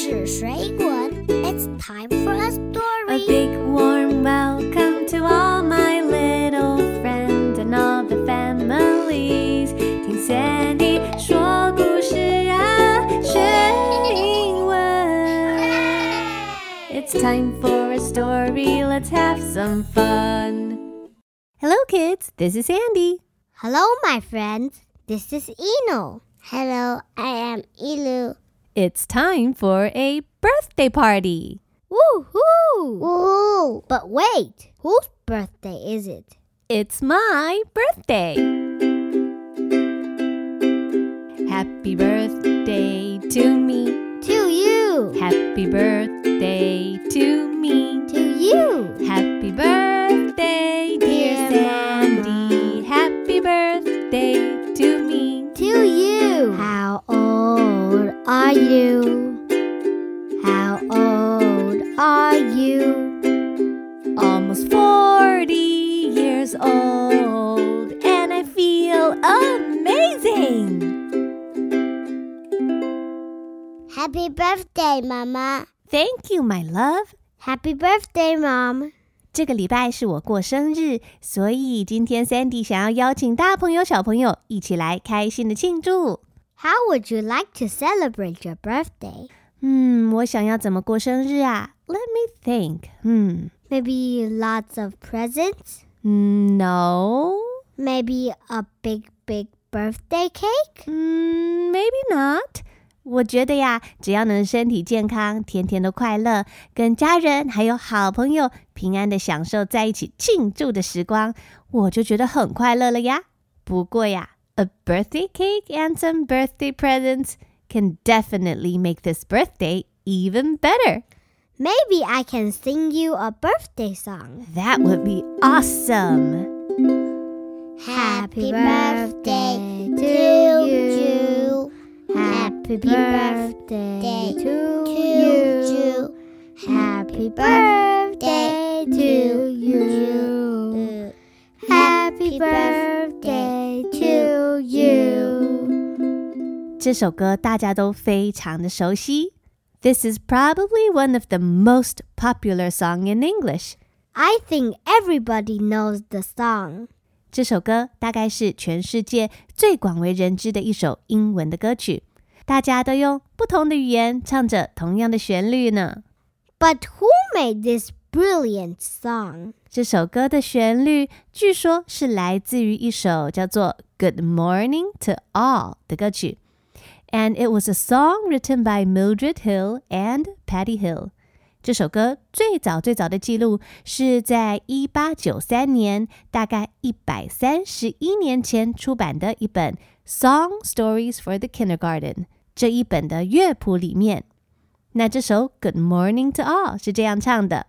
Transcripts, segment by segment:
It's time for a story. A big warm welcome to all my little friends and all the families. 听 Sandy 说故事啊，学英文。It's time for a story. Let's have some fun. Hello, kids. This is Sandy. Hello, my friends. This is Eno. Hello, I am Elu. It's time for a birthday party. Woohoo! Woohoo! But wait, whose birthday is it? It's my birthday. Happy birthday to me. To you. Happy birthday to me. To you. are you? How old are you? Almost 40 years old, and I feel amazing. Happy birthday, Mama. Thank you, my love. Happy birthday, Mom. 这个礼拜是我过生日，所以今天 Sandy 想要邀请大朋友、小朋友一起来开心的庆祝。 How would you like to celebrate your birthday? 嗯，我想要怎么过生日啊？Let me think. 嗯 Maybe lots of presents? 嗯，No. Maybe a big, big birthday cake? 嗯，Maybe not. 我觉得呀，只要能身体健康、天天都快乐，跟家人还有好朋友平安的享受在一起庆祝的时光，我就觉得很快乐了呀。不过呀 ，a birthday cake and some birthday presents can definitely make this birthday even better. Maybe I can sing you a birthday song. That would be awesome. Happy birthday to you. Happy birthday to you. Happy birthday to you. Happy birthday 这首歌大家都非常的熟悉。This is probably one of the most popular song in English. I think everybody knows the song. 这首歌大概是全世界最广为人知的一首英文的歌曲，大家都用不同的语言唱着同样的旋律呢。 But who made this brilliant song? 这首歌的旋律据说是来自于一首叫做《Good Morning to All》的歌曲 ，and it was a song written by Mildred Hill and Patty Hill。这首歌最早最早的记录是在一八九三年，大概一百三十一年前出版的一本《Song Stories for the Kindergarten》这一本的乐谱里面。那这首《Good Morning to All》是这样唱的。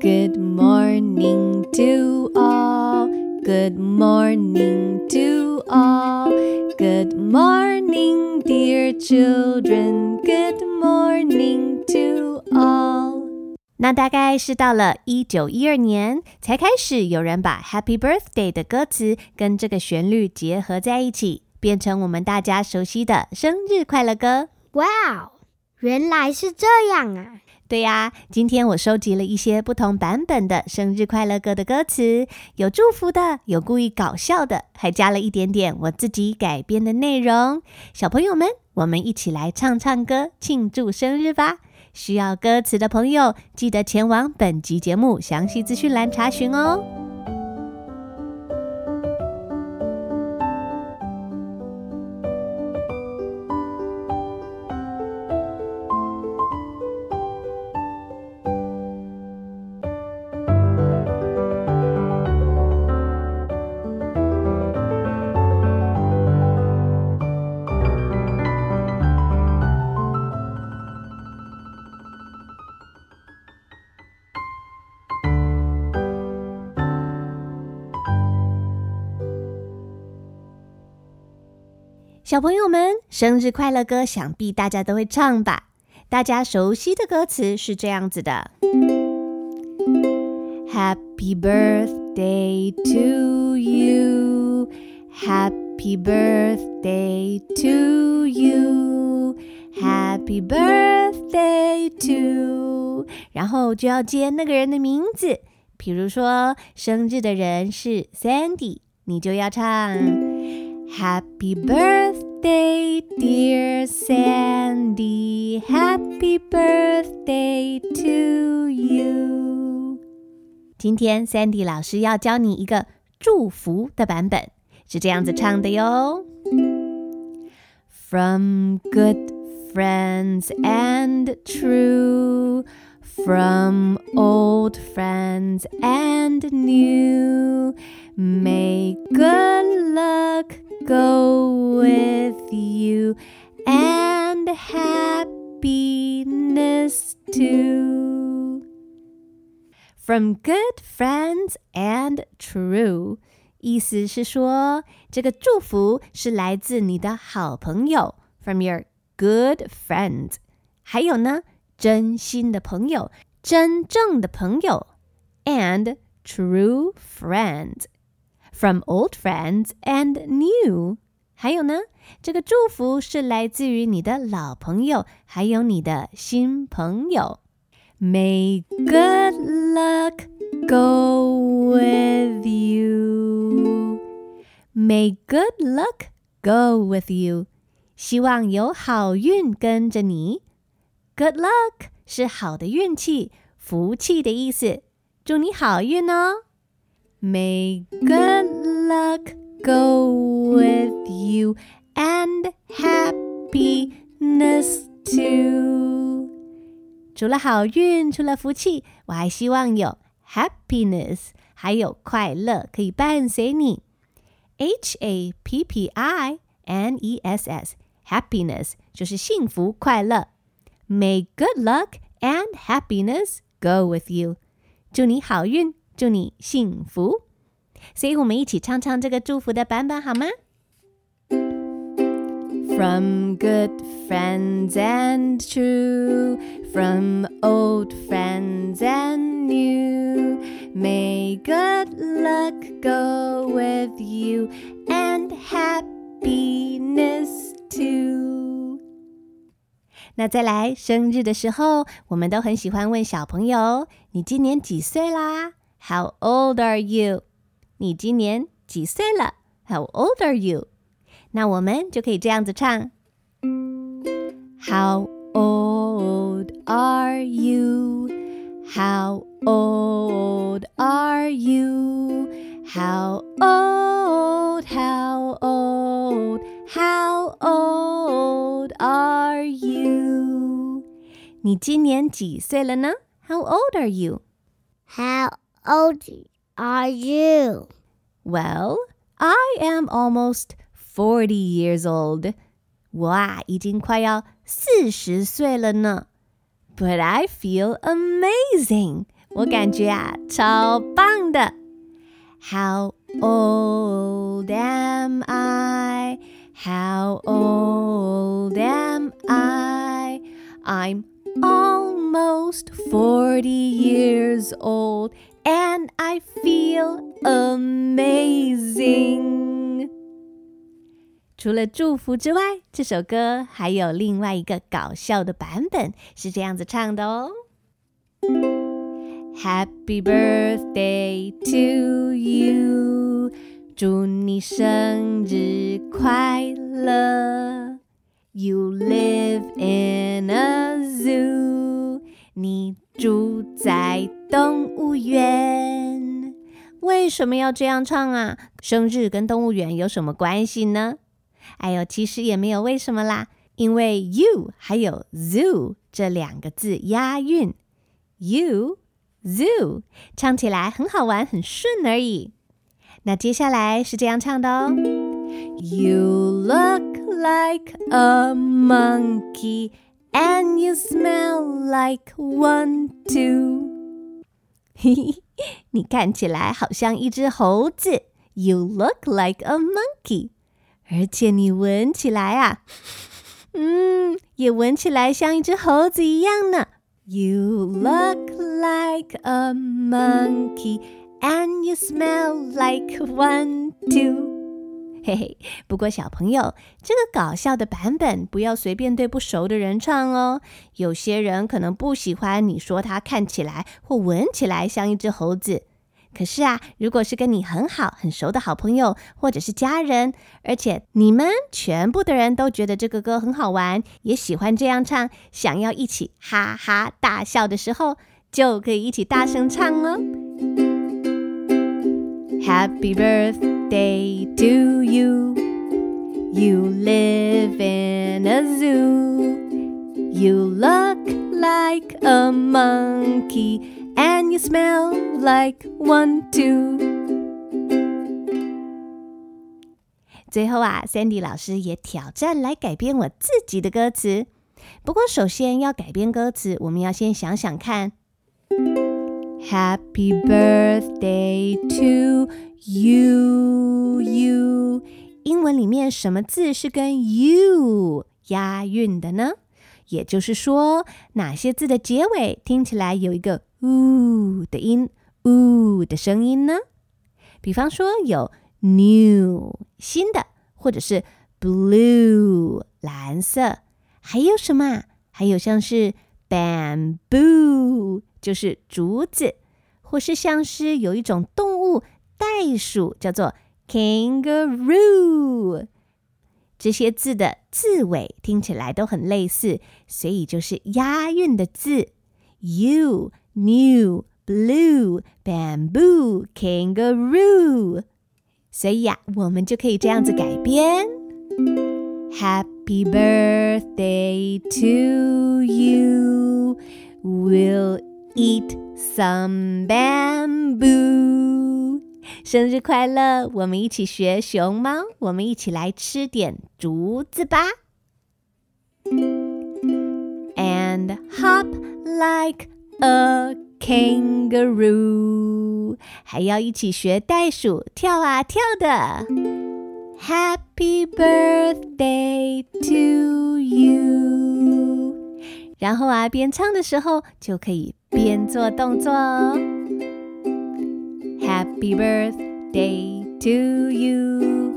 Good morning to all. Good morning to all. Good morning, dear children. Good morning to all. 那大概是到了一九一二年，才开始有人把 Happy Birthday 的歌词跟这个旋律结合在一起，变成我们大家熟悉的生日快乐歌。Wow, 原来是这样啊！对呀，今天我收集了一些不同版本的生日快乐歌的歌词，有祝福的，有故意搞笑的，还加了一点点我自己改编的内容。小朋友们，我们一起来唱唱歌，庆祝生日吧！需要歌词的朋友，记得前往本集节目详细资讯栏查询哦。小朋友们，生日快乐歌想必大家都会唱吧？大家熟悉的歌词是这样子的：Happy birthday to you, Happy birthday to you, Happy birthday to。然后就要接那个人的名字，比如说生日的人是 Sandy，你就要唱 Happy birthday, dear Sandy, Happy birthday to you。今天 Sandy 老师要教你一个祝福的版本，是这样子唱的哟。From good friends and true, from old friends and new, may good luck go with you and happiness too. From good friends and true，意思是说，这个祝福是来自你的好朋友，from your good friends。还有呢，真心的朋友，真正的朋友，and true friends。 From old friends and new。还有呢，这个祝福是来自于你的老朋友，还有你的新朋友。May good luck go with you. May good luck go with you. 希望有好运跟着你。Good luck 是好的运气、福气的意思。祝你好运哦 ！May good luck go with you and happiness too. 除了好运，除了福气，我还希望有 happiness，还有快乐可以伴随你。H A P P I N E S S，happiness 就是幸福快乐。May good luck and happiness go with you。祝你好运， 祝你幸福。所以我们一起唱唱这个祝福的版本好吗？From good friends and true, from old friends and new, may good luck go with you and happiness too. 那再来，生日的时候，我们都很喜欢问小朋友：“你今年几岁啦 ？”How old are you？你今年几岁了？How old are you？那我们就可以这样子唱：How old are you? How old are you? How old? How old? How old are you? 你今年几岁了呢？How old are you? How old are you? Well, I am almost forty years old. 我啊，已经快要四十岁了呢。But I feel amazing. 我感觉啊，超棒的。How old am I? How old am I? I'm almost 40 years old and I feel amazing. 除了祝福之外，这首歌还有另外一个搞笑的版本，是这样子唱的哦。Happy birthday to you，祝你生日快乐。You live in a zoo，你住在 动物园。为什么要这样唱啊？生日跟动物园有什么关系呢？哎呦，其实也没有为什么啦，因为 you 还有 zoo 这两个字押韵，you zoo 唱起来很好玩，很顺而已。那接下来是这样唱的哦：You look like a monkey and you smell like one too。嘿嘿，你看起来好像一只猴子。You look like a monkey。 而且你闻起来啊，嗯，也闻起来像一只猴子一样呢。You look like a monkey and you smell like one too。 嘿嘿，不过小朋友，这个搞笑的版本不要随便对不熟的人唱哦。有些人可能不喜欢你说他看起来或闻起来像一只猴子。可是啊，如果是跟你很好、很熟的好朋友或者是家人，而且你们全部的人都觉得这个歌很好玩，也喜欢这样唱，想要一起哈哈大笑的时候，就可以一起大声唱哦。Happy birthday to you. You live in a zoo. You look like a monkey and you smell like one too. 最后啊，Sandy 老师也挑战来改编我自己的歌词。不过，首先要改编歌词，我们要先想想看。 Happy birthday to you, you。英文里面什么字是跟 you 押韵的呢？也就是说，哪些字的结尾听起来有一个 “u” 的音，“u” 的声音呢？比方说有 “new” 新的，或者是 “blue” 蓝色，还有什么？还有像是 “bamboo”。就是竹子，或是像是有一种动物袋鼠，叫做 kangaroo。这些字的字尾听起来都很类似，所以就是押韵的字。You, new, blue, bamboo, kangaroo。所以呀，我们就可以这样子改编：Happy birthday to you, will Eat some bamboo，生日快乐！我们一起学熊猫，我们一起来吃点竹子吧。And hop like a kangaroo，还要一起学袋鼠跳啊跳的。Happy birthday to you！然后啊，边唱的时候就可以。 边做动作哦。Happy birthday to you.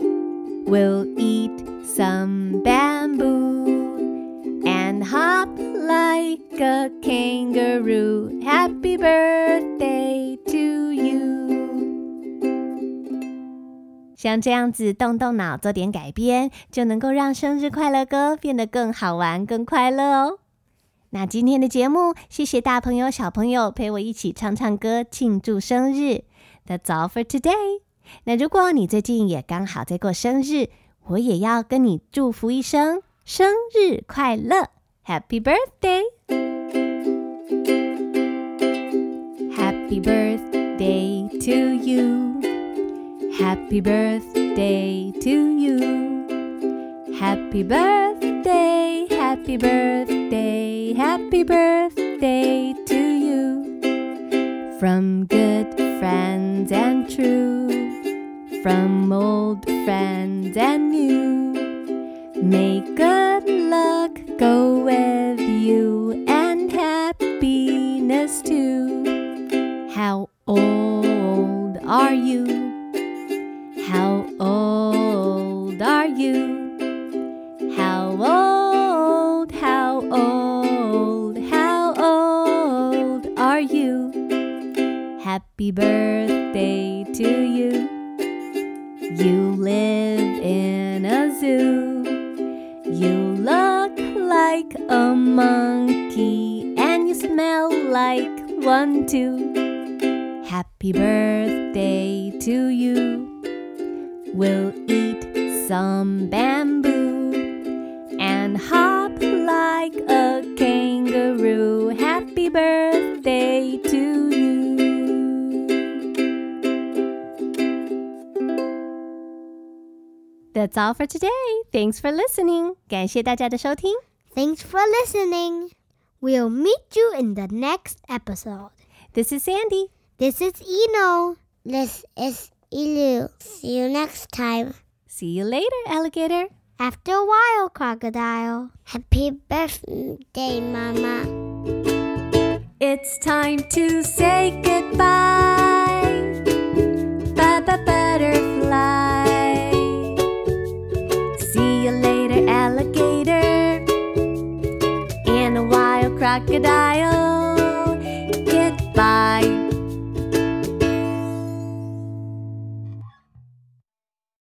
We'll eat some bamboo and hop like a kangaroo. Happy birthday to you. 像这样子动动脑，做点改编，就能够让生日快乐歌变得更好玩、更快乐哦。 那今天的节目，谢谢大朋友、小朋友陪我一起唱唱歌，庆祝生日。That's all for today。那如果你最近也刚好在过生日，我也要跟你祝福一声生日快乐，Happy birthday！Happy birthday to you！Happy birthday to you！Happy birthday! Birthday, happy birthday happy birthday to you. From good friends and true, from old friends and new. May good luck go with Happy birthday to you. You live in a zoo. You look like a monkey and you smell like one too. Happy birthday to you. We'll eat some bamboo and hop like a That's all for today. Thanks for listening. 感谢大家的收听。Thanks for listening. We'll meet you in the next episode. This is Sandy. This is Eno. This is Elu. See you next time. See you later, alligator. After a while, crocodile. Happy birthday, Mama. It's time to say goodbye. Crocodile.